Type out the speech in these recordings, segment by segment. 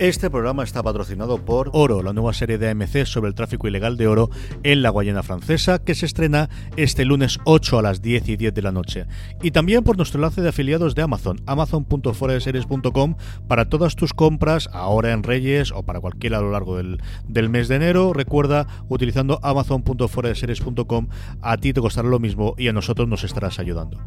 Este programa está patrocinado por Oro, la nueva serie de AMC sobre el tráfico ilegal de oro en la Guayana Francesa, que se estrena este lunes 8 a las 10 y 10 de la noche. Y también por nuestro enlace de afiliados de Amazon, amazon.foradeseries.com, para todas tus compras, ahora en Reyes o para cualquiera a lo largo del, del mes de enero. Recuerda, utilizando amazon.foradeseries.com, a ti te costará lo mismo y a nosotros nos estarás ayudando.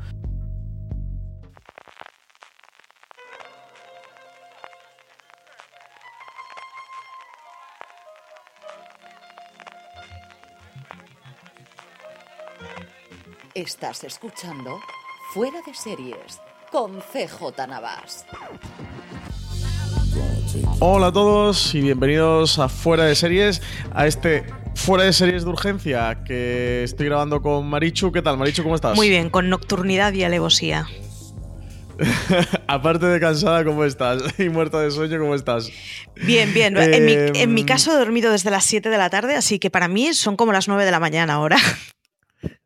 Estás escuchando Fuera de Series con CJ Navas. Hola a todos y bienvenidos a Fuera de Series, a este Fuera de Series de Urgencia que estoy grabando con Marichu. ¿Qué tal, Marichu? ¿Cómo estás? Muy bien, con nocturnidad y alevosía. Aparte de cansada, ¿cómo estás? Y muerta de sueño, ¿cómo estás? Bien, bien. en, mi, en, mi, Em, caso he dormido desde las 7 de la tarde, así que para mí son como las 9 de la mañana ahora.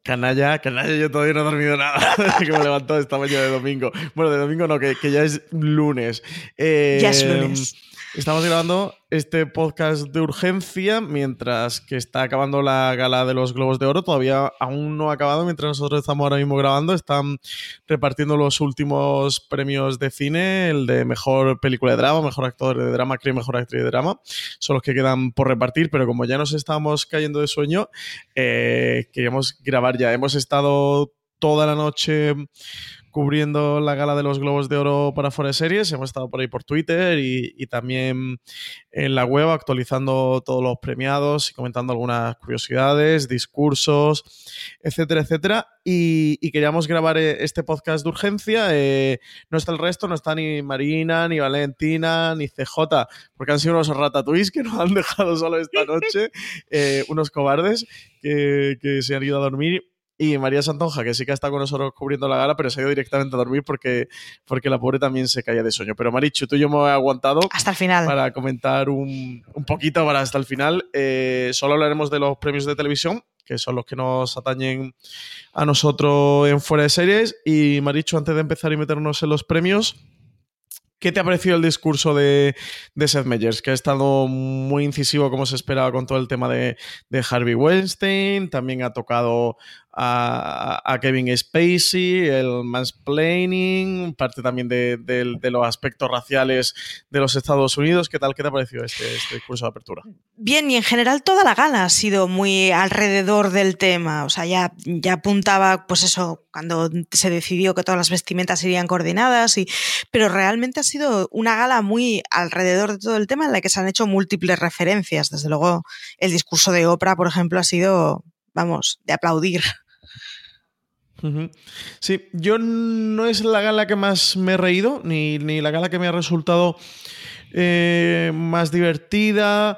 Canalla, canalla, yo todavía no he dormido nada. que me he levantado esta mañana de domingo. Bueno, de domingo no, que, que ya es lunes. Ya es lunes. Estamos grabando este podcast de urgencia mientras que está acabando la gala de los Globos de Oro. Todavía aún no ha acabado mientras nosotros estamos ahora mismo grabando. Están repartiendo los últimos premios de cine, el de mejor película de drama, mejor actor de drama, creo mejor actriz de drama. Son los que quedan por repartir, pero como ya nos estamos cayendo de sueño, eh, queríamos grabar ya. Hemos estado toda la noche cubriendo la gala de los Globos de Oro para Fuera de Series. Hemos estado por ahí por Twitter y, también en la web actualizando todos los premiados y comentando algunas curiosidades, discursos, etcétera, etcétera. Y, queríamos grabar este podcast de urgencia. Eh, no está el resto, no está ni Marina, ni Valentina, ni CJ, porque han sido unos ratatouilles que nos han dejado solo esta noche, eh, unos cobardes que se han ido a dormir y María Santonja, que sí que ha estado con nosotros cubriendo la gala, pero se ha ido directamente a dormir porque, porque la pobre también se caía de sueño. Pero Marichu, tú y yo me he aguantado hasta el final para comentar un, un poquito para hasta el final. Eh, solo hablaremos de los premios de televisión, que son los que nos atañen a nosotros en fuera de series. Y Marichu, antes de empezar y meternos en los premios, ¿Qué te ha parecido el discurso de, de, Seth Meyers? Que ha estado muy incisivo, como se esperaba, con todo el tema de, de Harvey Weinstein. También ha tocado a, Kevin Spacey, el mansplaining, parte también de, los aspectos raciales de los Estados Unidos. ¿Qué tal? ¿Qué te ha parecido este, este discurso de apertura? Bien, y en general toda la gala ha sido muy alrededor del tema. O sea, ya, ya apuntaba, pues eso, cuando se decidió que todas las vestimentas irían coordinadas, pero realmente ha sido una gala muy alrededor de todo el tema en la que se han hecho múltiples referencias. Desde luego, el discurso de Oprah, por ejemplo, ha sido, vamos, de aplaudir. Sí, yo no es la gala que más me he reído, ni, ni la gala que me ha resultado eh, más divertida.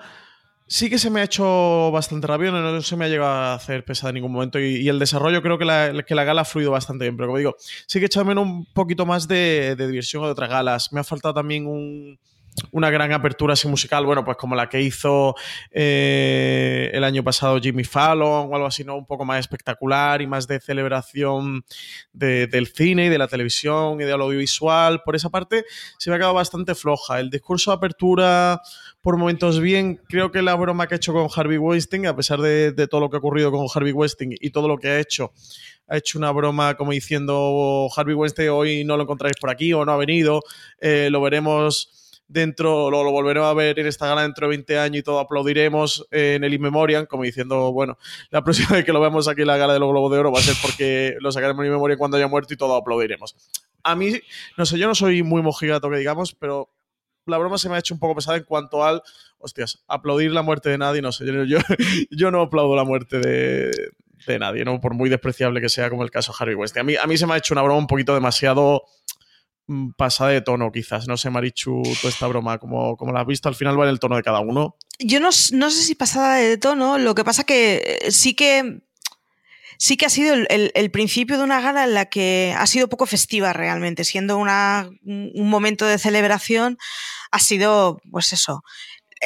Sí que se me ha hecho bastante rápido, no, se me ha llegado a hacer pesada en ningún momento y, y el desarrollo creo que la, que la, gala ha fluido bastante bien, pero como digo, sí que he echado menos un poquito más de, de diversión de otras galas. Me ha faltado también un, una gran apertura así musical, bueno, pues como la que hizo eh, el año pasado Jimmy Fallon o algo así, ¿no? Un poco más espectacular y más de celebración de, del cine y de la televisión y del audiovisual. Por esa parte se me ha quedado bastante floja. El discurso de apertura, por momentos bien, creo que la broma que ha hecho con Harvey Weinstein, a pesar de, de todo lo que ha ocurrido con Harvey Weinstein y todo lo que ha hecho, ha hecho una broma como diciendo Harvey Weinstein hoy no lo encontráis por aquí o no ha venido, eh, lo veremos dentro, lo, volveremos a ver en esta gala dentro de 20 años y todo aplaudiremos en el In como diciendo, bueno, la próxima vez que lo veamos aquí en la gala de los Globos de Oro va a ser porque lo sacaremos en In cuando haya muerto y todo aplaudiremos. A mí, no sé, yo no soy muy mojigato que digamos, pero la broma se me ha hecho un poco pesada en cuanto al, hostias, aplaudir la muerte de nadie, no sé, yo, yo, no aplaudo la muerte de, de, nadie, ¿no? Por muy despreciable que sea como el caso Harry West. A mí, a mí se me ha hecho una broma un poquito demasiado pasada de tono, quizás. No sé, Marichu, toda esta broma, como, la has visto, al final va en el tono de cada uno. Yo no, no sé si pasada de tono, lo que pasa que eh, sí que sí que ha sido el, principio de una gala en la que ha sido poco festiva realmente, siendo una, un momento de celebración, ha sido, pues eso,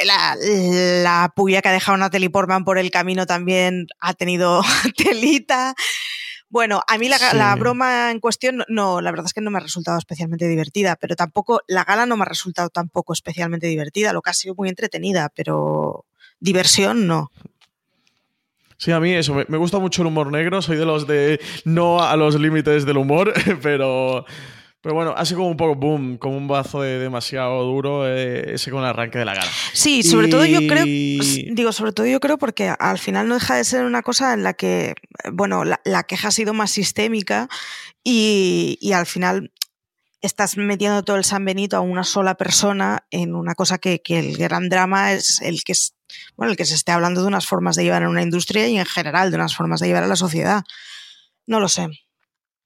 la, la puya que ha dejado Natalie Portman por el camino también ha tenido telita. Bueno, a mí la, la, broma en cuestión, no, la verdad es que no me ha resultado especialmente divertida, pero tampoco, la gala no me ha resultado tampoco especialmente divertida, lo que ha sido muy entretenida, pero diversión no. Sí, a mí eso, me, gusta mucho el humor negro, soy de los de no a los límites del humor, pero, pero bueno, ha sido como un poco boom, como un bazo de demasiado duro eh, ese con el arranque de la gala. Sí, sobre todo yo creo, digo, sobre todo yo creo porque al final no deja de ser una cosa en la que, bueno, la, queja ha sido más sistémica y, y al final estás metiendo todo el San Benito a una sola persona en una cosa que, que, el gran drama es el que es, bueno, el que se esté hablando de unas formas de llevar en una industria y en general de unas formas de llevar a la sociedad. No lo sé.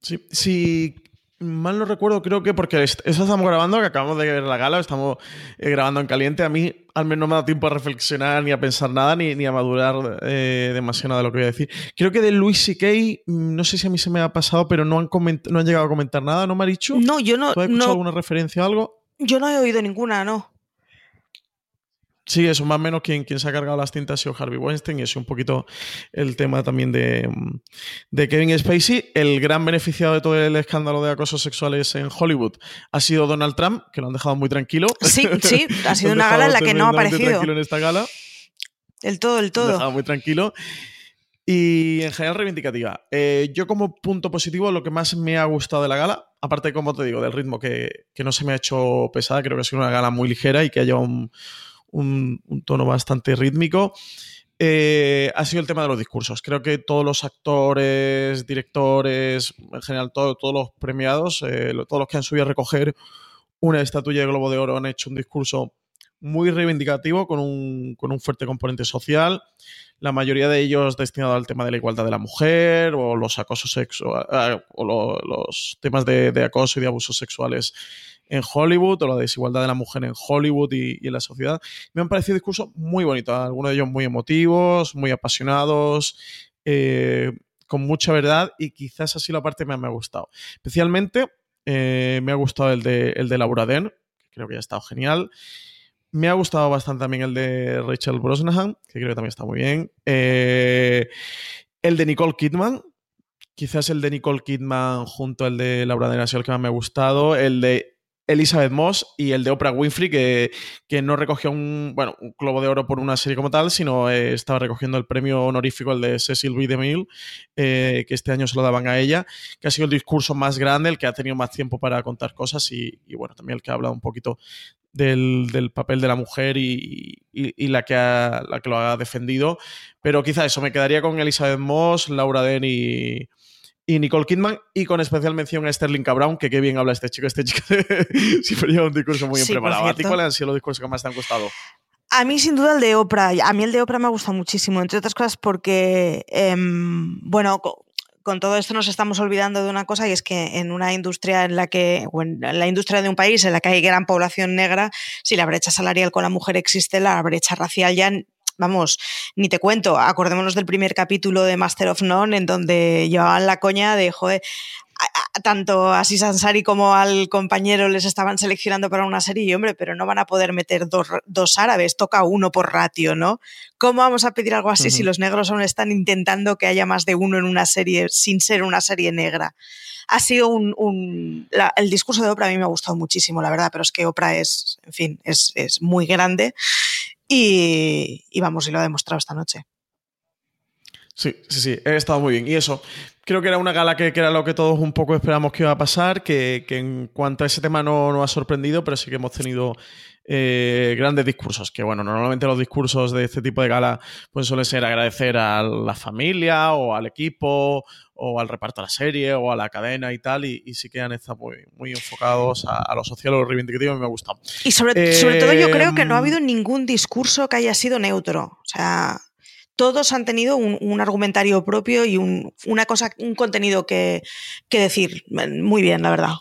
Sí, sí mal no recuerdo, creo que porque eso estamos grabando, que acabamos de ver la gala, estamos eh, grabando en caliente. A mí al menos no me da tiempo a reflexionar ni a pensar nada, ni, ni a madurar eh, demasiado de lo que voy a decir. Creo que de Luis C.K., mm, no sé si a mí se me ha pasado, pero no han, no han llegado a comentar nada, ¿no, Marichu? No, yo no. ¿Tú has escuchado alguna referencia a algo? Yo no he oído ninguna, no. Sí, eso más o menos quien, quien se ha cargado las tintas ha sido Harvey Weinstein y es un poquito el tema también de, de, Kevin Spacey. El gran beneficiado de todo el escándalo de acosos sexuales en Hollywood ha sido Donald Trump, que lo han dejado muy tranquilo. Sí, sí, ha sido una gala en la que no ha aparecido. tranquilo en esta gala. El todo, el todo. Lo han dejado muy tranquilo. Y en general reivindicativa. Eh, yo como punto positivo, lo que más me ha gustado de la gala, aparte, como te digo, del ritmo que, que no se me ha hecho pesada, creo que ha sido una gala muy ligera y que ha llevado un tono bastante rítmico. Eh, ha sido el tema de los discursos. Creo que todos los actores, directores, en general todos los premiados, eh, todos los que han subido a recoger una estatuilla de Globo de Oro han hecho un discurso muy reivindicativo con un, con un fuerte componente social. La mayoría de ellos destinado al tema de la igualdad de la mujer o los acosos sexuales o los temas de, de acoso y de abusos sexuales en Hollywood o la desigualdad de la mujer en Hollywood y, en la sociedad. Me han parecido discursos muy bonitos, algunos de ellos muy emotivos, muy apasionados, eh, con mucha verdad y quizás así la parte más me ha gustado. Especialmente eh, me ha gustado el de, el de Laura Dern, que creo que ha estado genial. Me ha gustado bastante también el de Rachel Brosnahan, que creo que también está muy bien. Eh, el de Nicole Kidman, quizás el de Nicole Kidman junto al de Laura sido el que más me ha gustado. El de Elizabeth Moss y el de Oprah Winfrey, que, que, no recogió un, bueno, un globo de oro por una serie como tal, sino eh, estaba recogiendo el premio honorífico, el de Cecil B. DeMille, eh, que este año se lo daban a ella, que ha sido el discurso más grande, el que ha tenido más tiempo para contar cosas y, y bueno, también el que ha hablado un poquito del, del papel de la mujer y, y, y la, que ha, la que lo ha defendido. Pero quizá eso, me quedaría con Elizabeth Moss, Laura Den y y Nicole Kidman, y con especial mención a Sterling K. Brown, que qué bien habla este chico. Este chico siempre lleva un discurso muy bien preparado. ¿A ti cuáles han sido los discursos que más te han costado? A mí, sin duda, el de Oprah. A mí el de Oprah me ha gustado muchísimo, entre otras cosas porque, em, bueno, con todo esto nos estamos olvidando de una cosa y es que en una industria en la que, o en la industria de un país en la que hay gran población negra, si la brecha salarial con la mujer existe, la brecha racial ya vamos, ni te cuento, acordémonos del primer capítulo de Master of None en donde llevaban la coña de, joder, tanto a Sisansari como al compañero les estaban seleccionando para una serie y hombre, pero no van a poder meter dos, dos árabes, toca uno por ratio, ¿no? ¿Cómo vamos a pedir algo así si los negros aún están intentando que haya más de uno en una serie sin ser una serie negra? Ha sido un... un el discurso de Oprah a mí me ha gustado muchísimo, la verdad, pero es que Oprah es, en fin, es, es muy grande y, vamos, y lo ha demostrado esta noche. Sí, sí, sí, he estado muy bien. Y eso, creo que era una gala que, era lo que todos un poco esperamos que iba a pasar, que, en cuanto a ese tema no nos ha sorprendido, pero sí que hemos tenido eh, grandes discursos. Que bueno, normalmente los discursos de este tipo de gala pues suelen ser agradecer a la familia o al equipo o al reparto de la serie o a la cadena y tal, y, sí que han estado muy, muy enfocados a, lo social o lo reivindicativo y me ha gustado. Y sobre, sobre todo yo creo que no ha em, habido ningún discurso que haya sido neutro. O sea, todos han tenido un, argumentario propio y un, una cosa, un contenido que, decir. Muy bien, la verdad.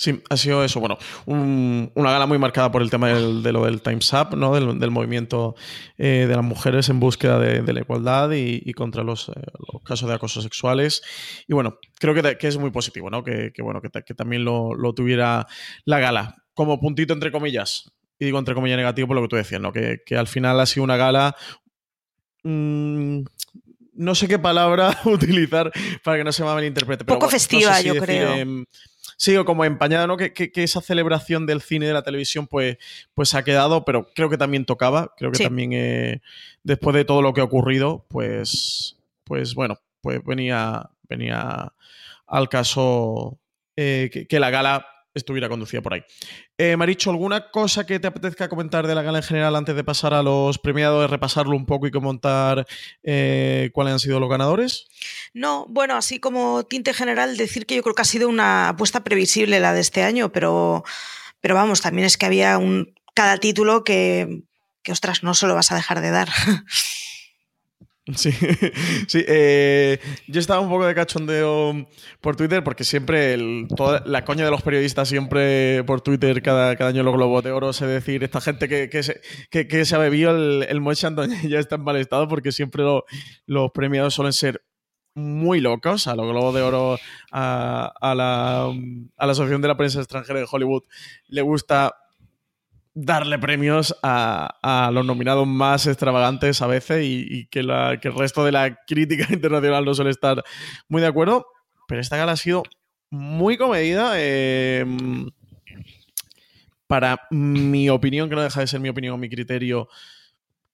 Sí, ha sido eso. Bueno, una gala muy marcada por el tema de lo del Time's Up, ¿no? del, movimiento eh, de las mujeres en búsqueda de, la igualdad y, contra los, eh, los, casos de acoso sexuales. Y bueno, creo que, que es muy positivo, ¿no? Que, bueno, que, también lo, lo, tuviera la gala. Como puntito entre comillas, y digo entre comillas negativo por lo que tú decías, ¿no? Que, al final ha sido una gala Mm, no sé qué palabra utilizar para que no se me malinterprete. Poco festiva, yo creo. Em, sí, o como empañada, ¿no? Que, esa celebración del cine y de la televisión, pues, pues ha quedado, pero creo que también tocaba. Creo que también, eh, después de todo lo que ha ocurrido, pues, pues bueno, pues venía, venía al caso eh, que, la gala estuviera conducida por ahí. Eh, Maricho, ¿alguna cosa que te apetezca comentar de la gala en general antes de pasar a los premiados, repasarlo un poco y comentar eh, cuáles han sido los ganadores? No, bueno, así como tinte general, decir que yo creo que ha sido una apuesta previsible la de este año, pero, pero vamos, también es que había un, cada título que, que, ostras, no se lo vas a dejar de dar. Sí, sí. Eh, yo estaba un poco de cachondeo por Twitter porque siempre la coña de los periodistas siempre por Twitter cada, año los globos de oro es decir, esta gente que, se, ha bebido el, el ya está en mal estado porque siempre los premiados suelen ser muy locos. A los globos de oro, a la Asociación de la Prensa Extranjera de Hollywood le gusta darle premios a, los nominados más extravagantes a veces y, que, el resto de la crítica internacional no suele estar muy de acuerdo. Pero esta gala ha sido muy comedida. Em, para mi opinión, que no deja de ser mi opinión mi criterio,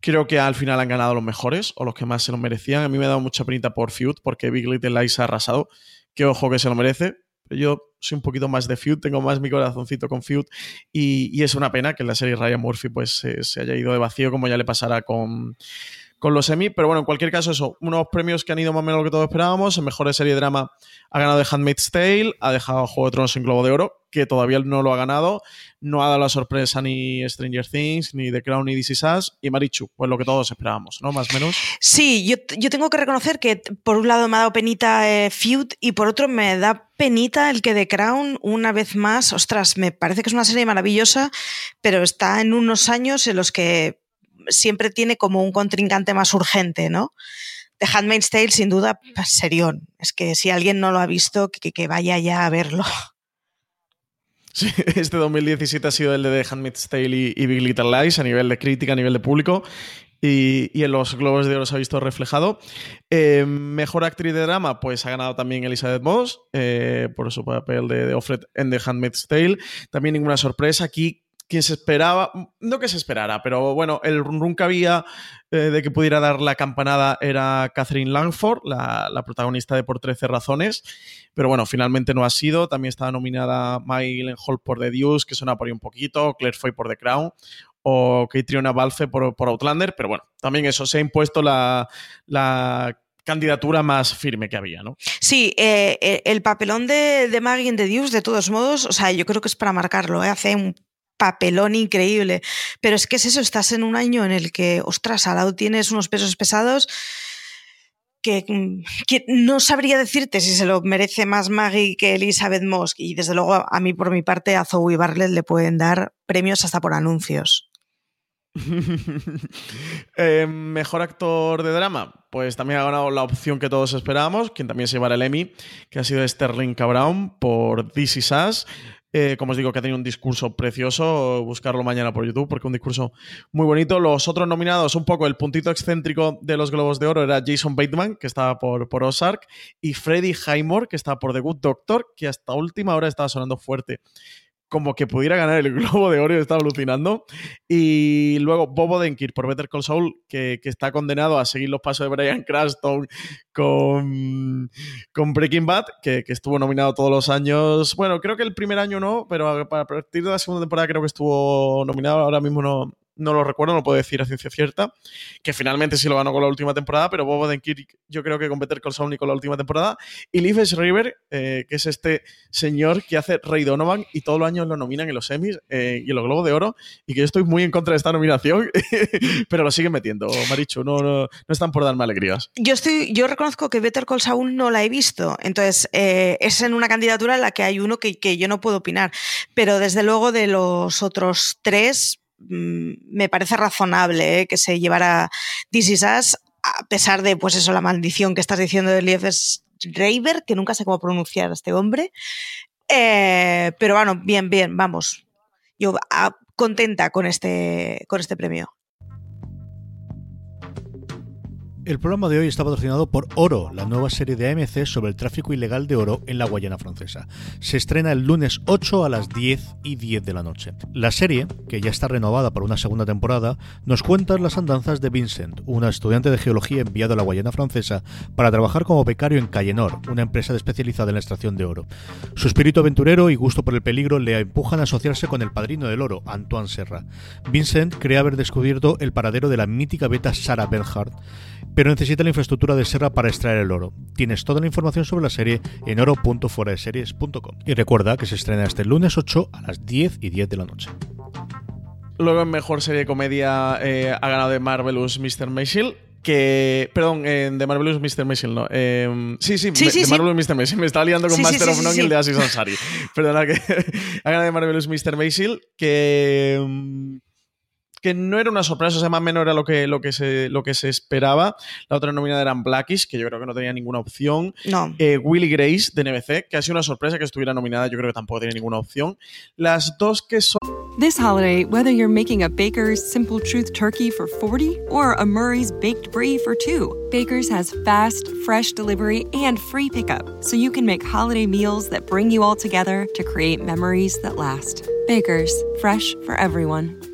creo que al final han ganado los mejores o los que más se lo merecían. A mí me ha dado mucha penita por Feud porque Big Little Lies ha arrasado. Que ojo que se lo merece. Yo soy un poquito más de Feud, tengo más mi corazoncito con Feud y, es una pena que la serie Ryan Murphy pues se haya ido de vacío como ya le pasará con, con los semi. Pero bueno, en cualquier caso, eso, unos premios que han ido más o menos lo que todos esperábamos. En mejor serie de drama ha ganado The Handmaid's Tale, ha dejado Juego de Tronos en Globo de Oro, que todavía no lo ha ganado. No ha dado la sorpresa ni Stranger Things, ni The Crown, ni This Is Us. Y Marichu, pues lo que todos esperábamos, ¿no? Más o menos. Sí, yo, tengo que reconocer que por un lado me ha dado penita eh, Feud y por otro me da penita el que The Crown, una vez más, ostras, me parece que es una serie maravillosa, pero está en unos años en los que siempre tiene como un contrincante más urgente, ¿no? The Handmaid's Tale, sin duda, pues, serión. Es que si alguien no lo ha visto, que, vaya ya a verlo. Sí, este 2017 ha sido el de The Handmaid's Tale y, Big Little Lies a nivel de crítica, a nivel de público. Y, en los Globos de Oro se ha visto reflejado. Eh, mejor actriz de drama, pues ha ganado también Elizabeth Moss eh, por su papel de, de Offred en The Handmaid's Tale. También ninguna sorpresa. Aquí quien se esperaba, no que se esperara, pero bueno, el run que había eh, de que pudiera dar la campanada era Catherine Langford, la, protagonista de Por 13 Razones, pero bueno, finalmente no ha sido. También estaba nominada Mylene Hall por The Deuce, que suena por ahí un poquito, Claire Foy por The Crown, o Catriona Balfe por, por, Outlander, pero bueno, también eso, se ha impuesto la, candidatura más firme que había, ¿no? Sí, eh, eh, el papelón de, de Maggie en The Deuce, de todos modos, o sea, yo creo que es para marcarlo, hace un papelón increíble. Pero es que es eso, estás en un año en el que, ostras, al lado tienes unos pesos pesados que, no sabría decirte si se lo merece más Maggie que Elizabeth Moss. Y desde luego, a mí, por mi parte, a Zoe Bartlett le pueden dar premios hasta por anuncios. Eh, mejor actor de drama, pues también ha ganado la opción que todos esperábamos, quien también se llevará el Emmy, que ha sido Sterling Cabrown por This Is Us. Eh, como os digo, que ha tenido un discurso precioso. Buscarlo mañana por YouTube porque un discurso muy bonito. Los otros nominados, un poco el puntito excéntrico de los Globos de Oro era Jason Bateman, que estaba por, por Ozark, y Freddie Highmore, que estaba por The Good Doctor, que hasta última hora estaba sonando fuerte como que pudiera ganar el Globo de Oro y estaba alucinando. Y luego Bobo Denkir por Better Call Saul, que, está condenado a seguir los pasos de Brian Cranston con, con Breaking Bad, que, que, estuvo nominado todos los años. Bueno, creo que el primer año no, pero a partir de la segunda temporada creo que estuvo nominado. Ahora mismo no, no lo recuerdo, no puedo decir a ciencia cierta, que finalmente sí lo ganó con la última temporada, pero Bob Odenkirk yo creo que con Better Call Saul con la última temporada, y Leif River, eh, que es este señor que hace Rey Donovan y todos los años lo nominan en los Emmys eh, y en los Globos de Oro, y que yo estoy muy en contra de esta nominación, pero lo siguen metiendo, Marichu, no, no, están por darme alegrías. Yo, estoy, yo reconozco que Better Call Saul no la he visto, entonces eh, es en una candidatura en la que hay uno que, que yo no puedo opinar, pero desde luego de los otros tres, me parece razonable ¿eh? que se llevara This Is a pesar de, pues eso, la maldición que estás diciendo de Elias Reiber, que nunca sé cómo pronunciar a este hombre. Eh, pero bueno, bien, bien, vamos. Yo ah, contenta con este, con este premio. El programa de hoy está patrocinado por Oro, la nueva serie de AMC sobre el tráfico ilegal de oro en la Guayana francesa. Se estrena el lunes 8 a las 10 y 10 de la noche. La serie, que ya está renovada para una segunda temporada, nos cuenta las andanzas de Vincent, una estudiante de geología enviado a la Guayana francesa para trabajar como becario en Cayenor, una empresa especializada en la extracción de oro. Su espíritu aventurero y gusto por el peligro le empujan a asociarse con el padrino del oro, Antoine Serra. Vincent cree haber descubierto el paradero de la mítica beta Sarah Bernhardt, pero necesita la infraestructura de Serra para extraer el oro. Tienes toda la información sobre la serie en oro.foradeseries.com. Y recuerda que se estrena este lunes 8 a las 10 y 10 de la noche. Luego en mejor serie de comedia eh, ha ganado de Marvelous Mr. Maisel. Que, perdón, de Marvelous Mr. Maisel, no. Em, sí, sí, de Marvelous Mr. Maisel. Me estaba liando con Master of None y el de Aziz Ansari. Perdona, que ha ganado de Marvelous Mr. Maisel. Que em, que no era una sorpresa, o sea, más o menos era lo que, lo que, se, lo que se esperaba. La otra nominada eran Blackish, que yo creo que no tenía ninguna opción. No. Eh, Willy Grace, de NBC, que ha sido una sorpresa que estuviera nominada, yo creo que tampoco tenía ninguna opción. Las dos que son... This holiday, whether you're making a Baker's Simple Truth turkey for 40 or a Murray's Baked Brie for 2, Baker's has fast, fresh delivery and free pickup, so you can make holiday meals that bring you all together to create memories that last. Baker's, fresh for everyone.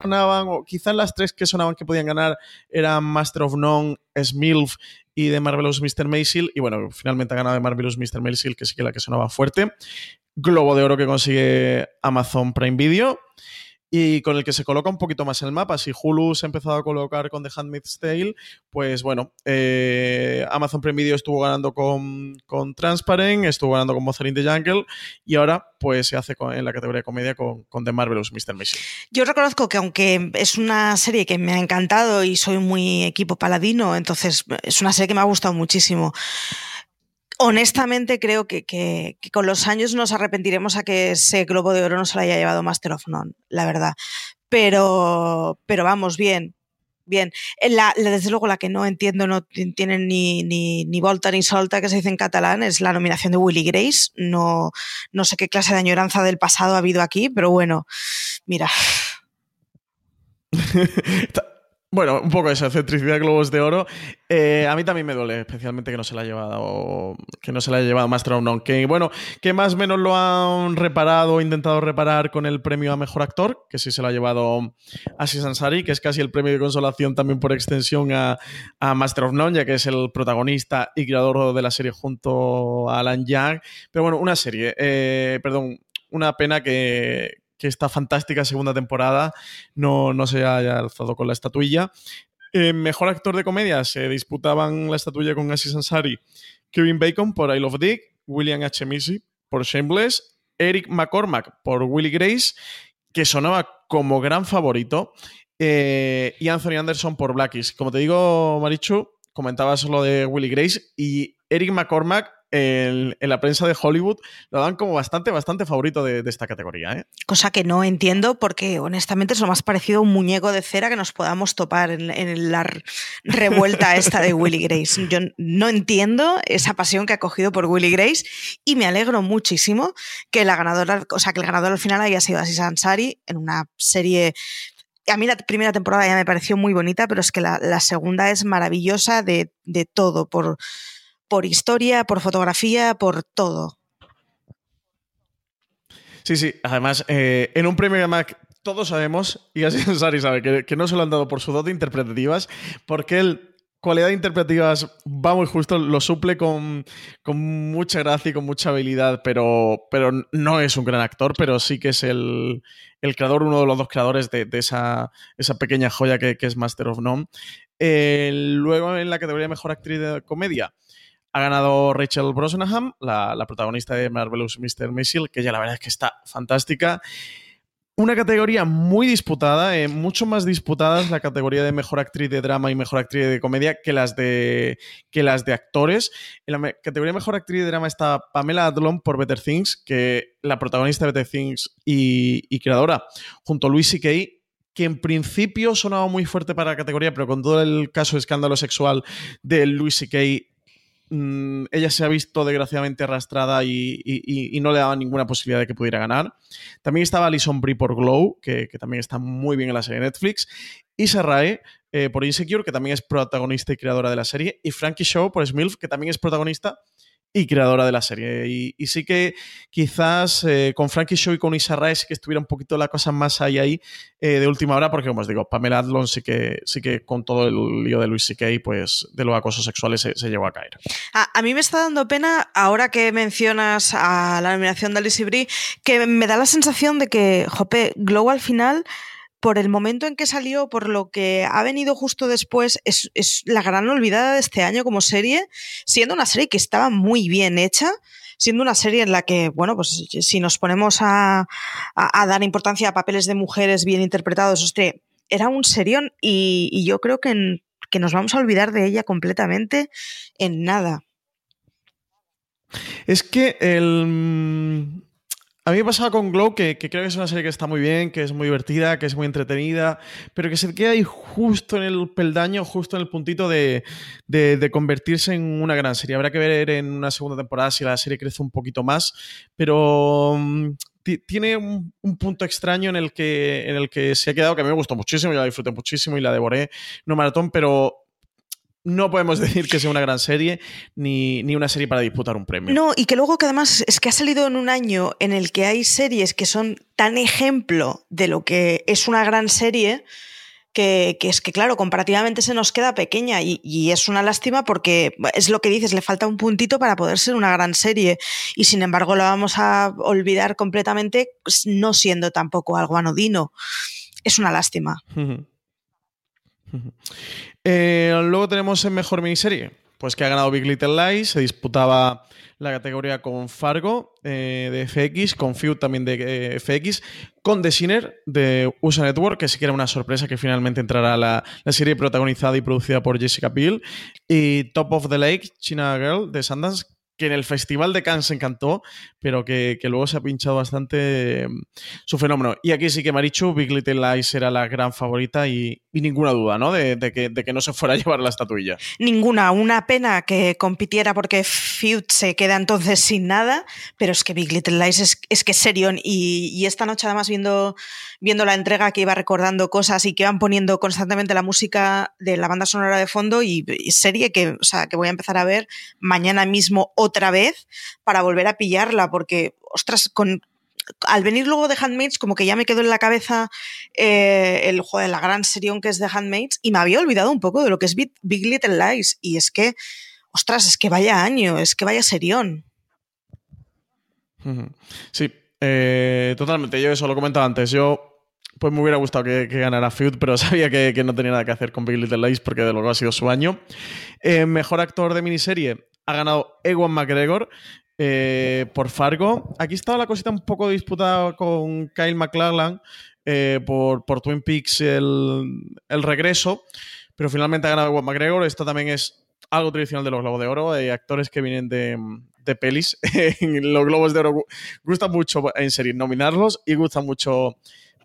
sonaban, o quizás las tres que sonaban que podían ganar eran Master of None, Smilf y de Marvelous Mr. Maisel. Y bueno, finalmente ha ganado de Marvelous Mr. Maisel, que sí que la que sonaba fuerte. Globo de oro que consigue Amazon Prime Video y con el que se coloca un poquito más el mapa. Si Hulu se ha empezado a colocar con The Handmaid's Tale, pues bueno, eh, Amazon Prime Video estuvo ganando con, con, Transparent, estuvo ganando con Mozart in the Jungle y ahora pues se hace en la categoría de comedia con, con The Marvelous Mr. Mason. Yo reconozco que aunque es una serie que me ha encantado y soy muy equipo paladino, entonces es una serie que me ha gustado muchísimo honestamente creo que, con los años nos arrepentiremos a que ese Globo de Oro no se lo haya llevado Master of None, la verdad. Pero, pero vamos, bien. Bien, la, desde luego la que no entiendo, no tiene ni, ni, ni volta ni solta, que se dice en catalán, es la nominación de Willy Grace. No, no sé qué clase de añoranza del pasado ha habido aquí, pero bueno, mira. Bueno, un poco esa centricidad globos de oro. Eh, a mí también me duele, especialmente que no se la haya llevado, que no se la haya llevado Master of None. Que bueno, que más o menos lo han reparado o intentado reparar con el premio a mejor actor, que sí se lo ha llevado Asis Ansari, que es casi el premio de consolación también por extensión a, Master of None, ya que es el protagonista y creador de la serie junto a Alan Young. Pero bueno, una serie, eh, perdón, una pena que, que esta fantástica segunda temporada no, no se haya alzado con la estatuilla. Eh, mejor actor de comedia se disputaban la estatuilla con Aziz Ansari, Kevin Bacon por I Love Dick, William H. Missy por Shameless, Eric McCormack por Willy Grace, que sonaba como gran favorito. eh, y Anthony Anderson por Blackies. Como te digo, Marichu, comentabas lo de Willie Grace y Eric McCormack en, en la prensa de Hollywood lo dan como bastante, bastante favorito de, de esta categoría. ¿eh? Cosa que no entiendo porque honestamente es lo más parecido a un muñeco de cera que nos podamos topar en, en la revuelta esta de Willy Grace. Yo no entiendo esa pasión que ha cogido por Willy Grace y me alegro muchísimo que la ganadora, o sea, que el ganador al final haya sido Aziz Ansari en una serie a mí la primera temporada ya me pareció muy bonita, pero es que la, la segunda es maravillosa de, de todo, por, por historia, por fotografía, por todo. Sí, sí. Además, eh, en un premio de Mac todos sabemos, y así Sari sabe, que, no se lo han dado por su dote interpretativas, porque él, cualidad interpretativas, va muy justo, lo suple con, con mucha gracia y con mucha habilidad, pero, pero no es un gran actor, pero sí que es el, el creador, uno de los dos creadores de, de esa, esa pequeña joya que, es Master of None. Eh, luego, en la categoría de Mejor Actriz de Comedia, ha ganado Rachel Brosnahan, la, protagonista de Marvelous Mr. Maisel, que ya la verdad es que está fantástica. Una categoría muy disputada, eh, mucho más disputada es la categoría de mejor actriz de drama y mejor actriz de comedia que las de, que las de actores. En la categoría de mejor actriz de drama está Pamela Adlon por Better Things, que la protagonista de Better Things y, creadora, junto a Louis C.K., que en principio sonaba muy fuerte para la categoría, pero con todo el caso de escándalo sexual de Louis C.K., mm, ella se ha visto desgraciadamente arrastrada y, y- y- y no le daban ninguna posibilidad de que pudiera ganar. También estaba Alison Brie por Glow, que, también está muy bien en la serie Netflix. Issa Rae eh, por Insecure, que también es protagonista y creadora de la serie. Y Frankie Shaw por Smilf, que también es protagonista y creadora de la serie. Y, sí que quizás eh, con Frankie Shaw y con Issa Rae sí que estuviera un poquito la cosa más ahí ahí eh, de última hora, porque como os digo, Pamela Adlon sí que, sí que con todo el lío de Louis C.K., pues de los acosos sexuales se, se llegó a caer. A, mí me está dando pena, ahora que mencionas a la nominación de Alice Brie, que me da la sensación de que, jope, Glow al final, por el momento en que salió, por lo que ha venido justo después, es, la gran olvidada de este año como serie, siendo una serie que estaba muy bien hecha. Siendo una serie en la que, bueno, pues si nos ponemos a, dar importancia a papeles de mujeres bien interpretados, hostia, era un serión y, yo creo que, nos vamos a olvidar de ella completamente en nada. Es que el. A mí me pasaba con Glow que, creo que es una serie que está muy bien, que es muy divertida, que es muy entretenida, pero que se queda ahí justo en el peldaño, justo en el puntito de, convertirse en una gran serie. Habrá que ver en una segunda temporada si la serie crece un poquito más, pero mm, ti- tiene un, un punto extraño en el, que, en el que se ha quedado, que a mí me gustó muchísimo, yo la disfruté muchísimo y la devoré no maratón, pero no podemos decir que sea una gran serie ni, ni una serie para disputar un premio. No, y que luego que además es que ha salido en un año en el que hay series que son tan ejemplo de lo que es una gran serie. Que, que es que, claro, comparativamente se nos queda pequeña y, y es una lástima porque es lo que dices, le falta un puntito para poder ser una gran serie y sin embargo la vamos a olvidar completamente pues, no siendo tampoco algo anodino. Es una lástima. Eh, luego tenemos en mejor miniserie, pues que ha ganado Big Little Lies, se disputaba la categoría con Fargo eh, de FX, con Feud también de eh, FX, con The Sinner de USA Network, que sí que era una sorpresa que finalmente entrará la, la serie protagonizada y producida por Jessica Biel, y Top of the Lake, China Girl de Sundance, que en el Festival de Cannes encantó, pero que, que luego se ha pinchado bastante eh, su fenómeno. Y aquí sí que Marichu, Big Little Lies era la gran favorita y, ninguna duda, ¿no? De, que, no se fuera a llevar la estatuilla. Ninguna, una pena que compitiera porque Feud se queda entonces sin nada, pero es que Big Little Lies es, es que es serión y, esta noche además viendo, la entrega que iba recordando cosas y que iban poniendo constantemente la música de la banda sonora de fondo y, serie que, que voy a empezar a ver mañana mismo otra vez para volver a pillarla porque, ostras, con, al venir luego de Handmaids, como que ya me quedó en la cabeza eh, el juego de la gran serión que es de Handmaids y me había olvidado un poco de lo que es Big, Little Lies. Y es que, ostras, es que vaya año, es que vaya serión. Sí, eh, totalmente. Yo eso lo comentaba antes. Yo, pues me hubiera gustado que, que ganara Feud, pero sabía que, que no tenía nada que hacer con Big Little Lies porque de luego ha sido su año. Eh, mejor actor de miniserie ha ganado Ewan McGregor. Eh, por Fargo. Aquí estaba la cosita un poco disputada con Kyle MacLachlan eh, por, por, Twin Peaks el, el, regreso, pero finalmente ha ganado Juan McGregor. Esto también es algo tradicional de los Globos de Oro. Hay actores que vienen de, de pelis los Globos de Oro. Gusta mucho en nominarlos y gusta mucho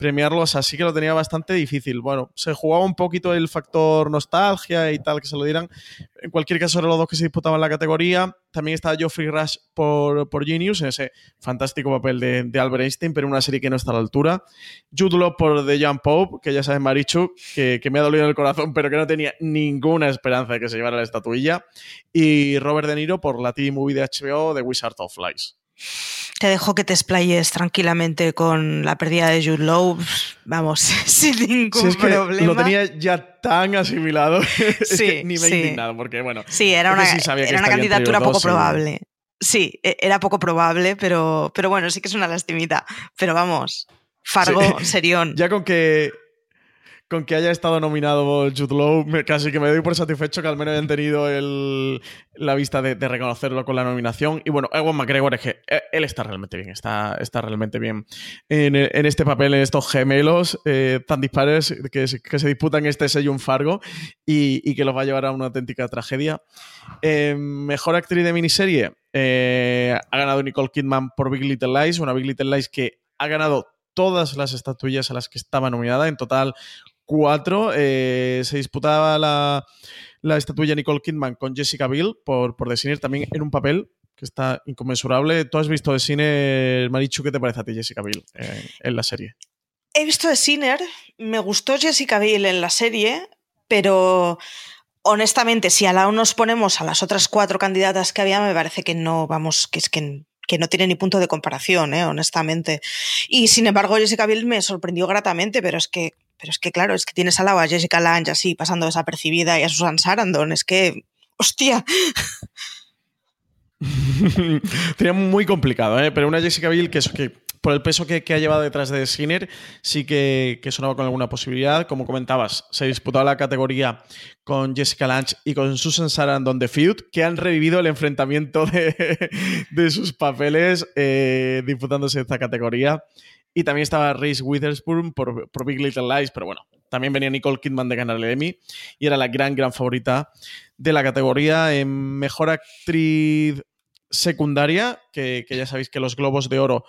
premiarlos, así que lo tenía bastante difícil. Bueno, se jugaba un poquito el factor nostalgia y tal, que se lo dieran. En cualquier caso, eran los dos que se disputaban la categoría. También estaba Geoffrey Rush por, por Genius, en ese fantástico papel de, de, Albert Einstein, pero una serie que no está a la altura. Jude Law por The Jan Pope, que ya sabes, Marichu, que, que me ha dolido el corazón, pero que no tenía ninguna esperanza de que se llevara la estatuilla. Y Robert De Niro por la TV movie de HBO, The Wizard of Lies. Te dejo que te explayes tranquilamente con la pérdida de Jude Law, vamos, sin ningún es que problema. Lo tenía ya tan asimilado, es Sí, que ni me he sí. indignado, porque bueno, Sí, era una, sí era candidatura poco probable. Sí, e- era poco probable, pero, pero bueno, sí que es una lastimita. Pero vamos, Fargo, serión. Ya con que con que haya estado nominado Jude Law, casi que me doy por satisfecho que al menos hayan tenido el- la vista de, reconocerlo con la nominación. Y bueno, Ewan McGregor es que eh, él está realmente bien, está, está realmente bien en, este papel, en estos gemelos eh, tan dispares que, que se disputan este sello en Fargo y, y que los va a llevar a una auténtica tragedia. Eh, mejor actriz de miniserie ha ganado Nicole Kidman por Big Little Lies, una Big Little Lies que ha ganado todas las estatuillas a las que estaba nominada, en total cuatro. Eh, se disputaba la, la estatuilla Nicole Kidman con Jessica Biel por, por Sinner, también en un papel que está inconmensurable. ¿Tú has visto Sinner, Marichu? ¿Qué te parece a ti Jessica Biel en la serie? He visto The Sinner, me gustó Jessica Biel en la serie, pero honestamente, si al lado nos ponemos a las otras cuatro candidatas que había, me parece que no, vamos, que es que, que no tiene ni punto de comparación, ¿eh? honestamente. Y sin embargo, Jessica Biel me sorprendió gratamente, pero es que, pero es que claro, es que tienes al lado a Jessica Lange así, pasando desapercibida, y a Susan Sarandon, es que, hostia, Tenía muy complicado, ¿eh? pero una Jessica Biel que, eso, que por el peso que, ha llevado detrás de Sinner sí que, sonaba con alguna posibilidad. Como comentabas, se disputaba la categoría con Jessica Lange y con Susan Sarandon de Feud, que han revivido el enfrentamiento de, de sus papeles eh, disputándose esta categoría. Y también estaba Reese Witherspoon por, Big Little Lies, pero bueno, también venía Nicole Kidman de ganar el Emmy y era la gran, gran favorita de la categoría en Mejor Actriz Secundaria, que, que ya sabéis que los Globos de Oro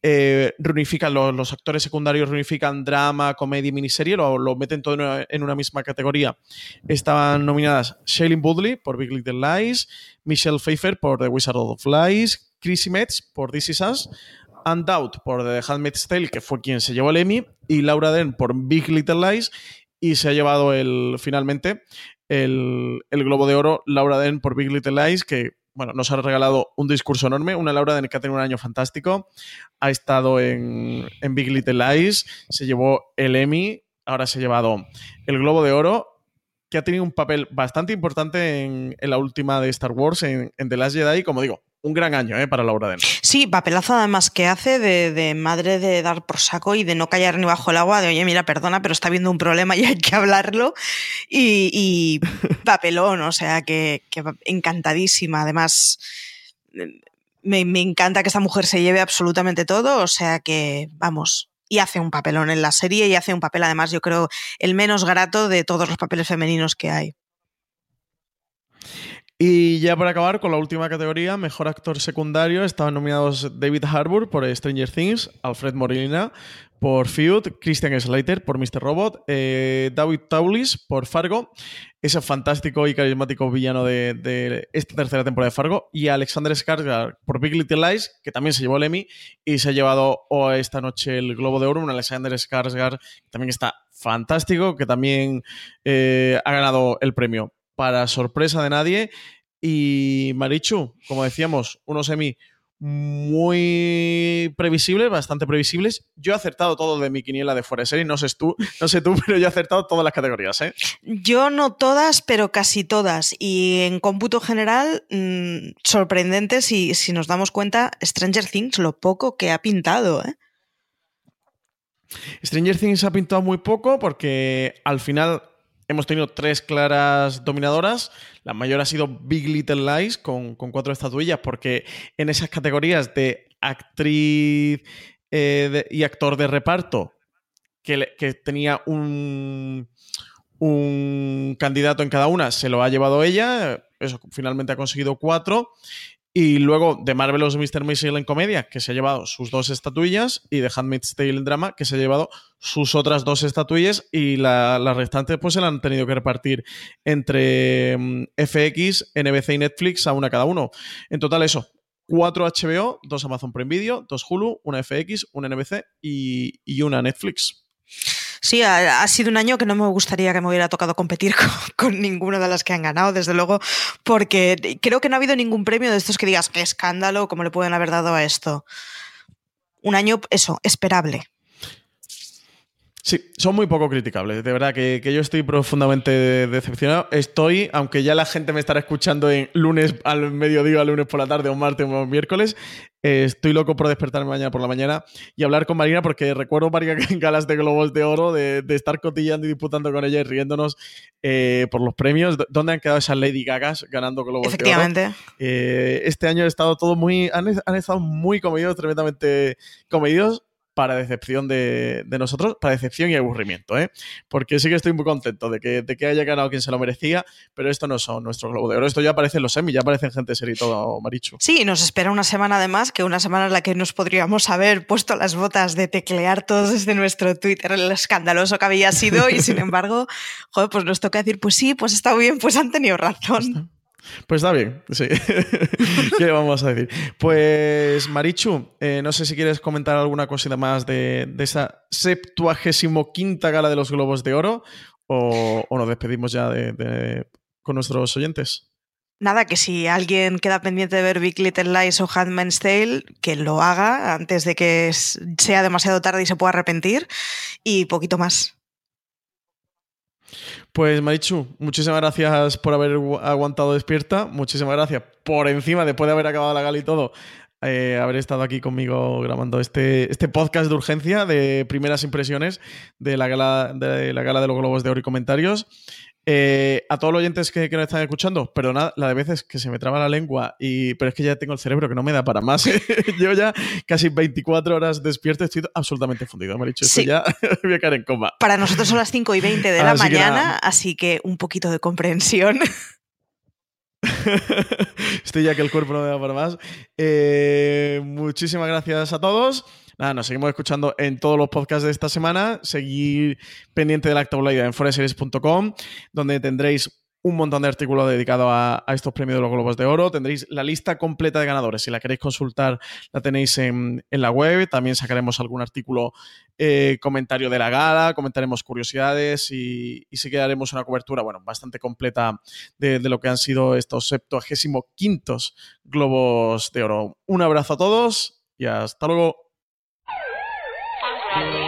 eh, reunifican, los, actores secundarios reunifican drama, comedia y miniserie, lo, lo meten todo en una, en una misma categoría. Estaban nominadas Shailene Woodley por Big Little Lies, Michelle Pfeiffer por The Wizard of Lies, Chrissy Metz por This Is Us, Anne Dowd por The Handmaid's Tale, que fue quien se llevó el Emmy, y Laura Dern por Big Little Lies, y se ha llevado el, finalmente el, el Globo de Oro Laura Dern por Big Little Lies, que bueno, nos ha regalado un discurso enorme, una Laura Dern que ha tenido un año fantástico, ha estado en, en Big Little Lies, se llevó el Emmy, ahora se ha llevado el Globo de Oro, que ha tenido un papel bastante importante en, en la última de Star Wars, en, en The Last Jedi, como digo, un gran año ¿eh? para Laura Dern. Sí, papelazo además que hace de, madre de dar por saco y de no callar ni bajo el agua, de oye, mira, perdona, pero está habiendo un problema y hay que hablarlo. Y, y papelón, o sea, que, que encantadísima. Además, me, me, encanta que esta mujer se lleve absolutamente todo, o sea que, vamos. Y hace un papelón en la serie y hace un papel, además, yo creo, el menos grato de todos los papeles femeninos que hay. Y ya para acabar con la última categoría, mejor actor secundario, estaban nominados David Harbour por Stranger Things, Alfred Molina por Feud, Christian Slater por Mr. Robot, eh, David Taulis por Fargo, ese fantástico y carismático villano de, de, esta tercera temporada de Fargo, y Alexander Skarsgård por Big Little Lies, que también se llevó el Emmy y se ha llevado oh, esta noche el Globo de Oro, un Alexander Skarsgård que también está fantástico, que también eh, ha ganado el premio para sorpresa de nadie. Y Marichu, como decíamos, unos semi muy previsibles, bastante previsibles. Yo he acertado todo de mi quiniela de fuera de serie, no sé tú, no sé tú, pero yo he acertado todas las categorías, ¿eh? Yo no todas, pero casi todas. Y en cómputo general, mmm, sorprendente si, si nos damos cuenta, Stranger Things, lo poco que ha pintado, ¿eh? Stranger Things ha pintado muy poco porque al final hemos tenido tres claras dominadoras. La mayor ha sido Big Little Lies con, cuatro estatuillas, porque en esas categorías de actriz eh, y actor de reparto, que, que tenía un, un candidato en cada una, se lo ha llevado ella. Eso, finalmente ha conseguido cuatro. Y luego de Marvelous Mr. Maisel en comedia, que se ha llevado sus dos estatuillas, y de Handmaid's Tale en drama, que se ha llevado sus otras dos estatuillas, y las la restantes pues se la han tenido que repartir entre mm, FX, NBC y Netflix a una cada uno. En total eso, cuatro HBO, dos Amazon Prime Video, dos Hulu, una FX, una NBC y una Netflix. Sí, ha, sido un año que no me gustaría que me hubiera tocado competir con, con, ninguna de las que han ganado, desde luego, porque creo que no ha habido ningún premio de estos que digas qué escándalo, cómo le pueden haber dado a esto. Un año, eso, esperable. Sí, son muy poco criticables. De verdad que, que, yo estoy profundamente decepcionado. Estoy, aunque ya la gente me estará escuchando en lunes al mediodía, lunes por la tarde, o martes o miércoles, eh, estoy loco por despertarme mañana por la mañana y hablar con Marina porque recuerdo varias galas de Globos de Oro, de, de estar cotillando y disputando con ella y riéndonos eh, por los premios. ¿Dónde han quedado esas Lady Gagas ganando Globos de Oro? Eh, este año he estado todo muy... Han, han estado muy comedidos, tremendamente comedidos para decepción de, de, nosotros, para decepción y aburrimiento, ¿eh? Porque sí que estoy muy contento de que, de que haya ganado quien se lo merecía, pero esto no son nuestros Globo de Oro, esto ya aparece en los semis, ya aparecen gente seria y todo, Marichu. Sí, nos espera una semana además, que una semana en la que nos podríamos haber puesto las botas de teclear todos desde nuestro Twitter el escandaloso que había sido y sin embargo, joder, pues nos toca decir, pues sí, pues está bien, pues han tenido razón. Pues está bien, sí. ¿Qué vamos a decir? Pues Marichu, eh, no sé si quieres comentar alguna cosita más de, esa septuagésimo quinta gala de los Globos de Oro o, nos despedimos ya con nuestros oyentes. Nada, que si alguien queda pendiente de ver Big Little Lies o Handmaid's Tale, que lo haga antes de que sea demasiado tarde y se pueda arrepentir y poquito más. Pues Marichu, muchísimas gracias por haber aguantado despierta. Muchísimas gracias por encima, después de haber acabado la gala y todo, eh, haber estado aquí conmigo grabando este, este podcast de urgencia de primeras impresiones de la gala de, la gala de los Globos de Oro y comentarios. Eh, a todos los oyentes que, que, nos están escuchando, perdonad la de veces que se me traba la lengua, y, pero es que ya tengo el cerebro que no me da para más. Yo ya casi 24 horas despierto, estoy absolutamente fundido. Me ha dicho sí. esto ya, voy a caer en coma. Para nosotros son las 5 y 20 de la así mañana, que así que un poquito de comprensión. Estoy ya que el cuerpo no me da para más. Eh, muchísimas gracias a todos. Nada, nos seguimos escuchando en todos los podcasts de esta semana. Seguir pendiente de la actualidad en foreseries.com, donde tendréis un montón de artículos dedicados a, estos premios de los Globos de Oro. Tendréis la lista completa de ganadores. Si la queréis consultar, la tenéis en, en la web. También sacaremos algún artículo, eh, comentario de la gala, comentaremos curiosidades y, sí que haremos una cobertura, bueno, bastante completa de, de lo que han sido estos 75 quintos Globos de Oro. Un abrazo a todos y hasta luego. ready?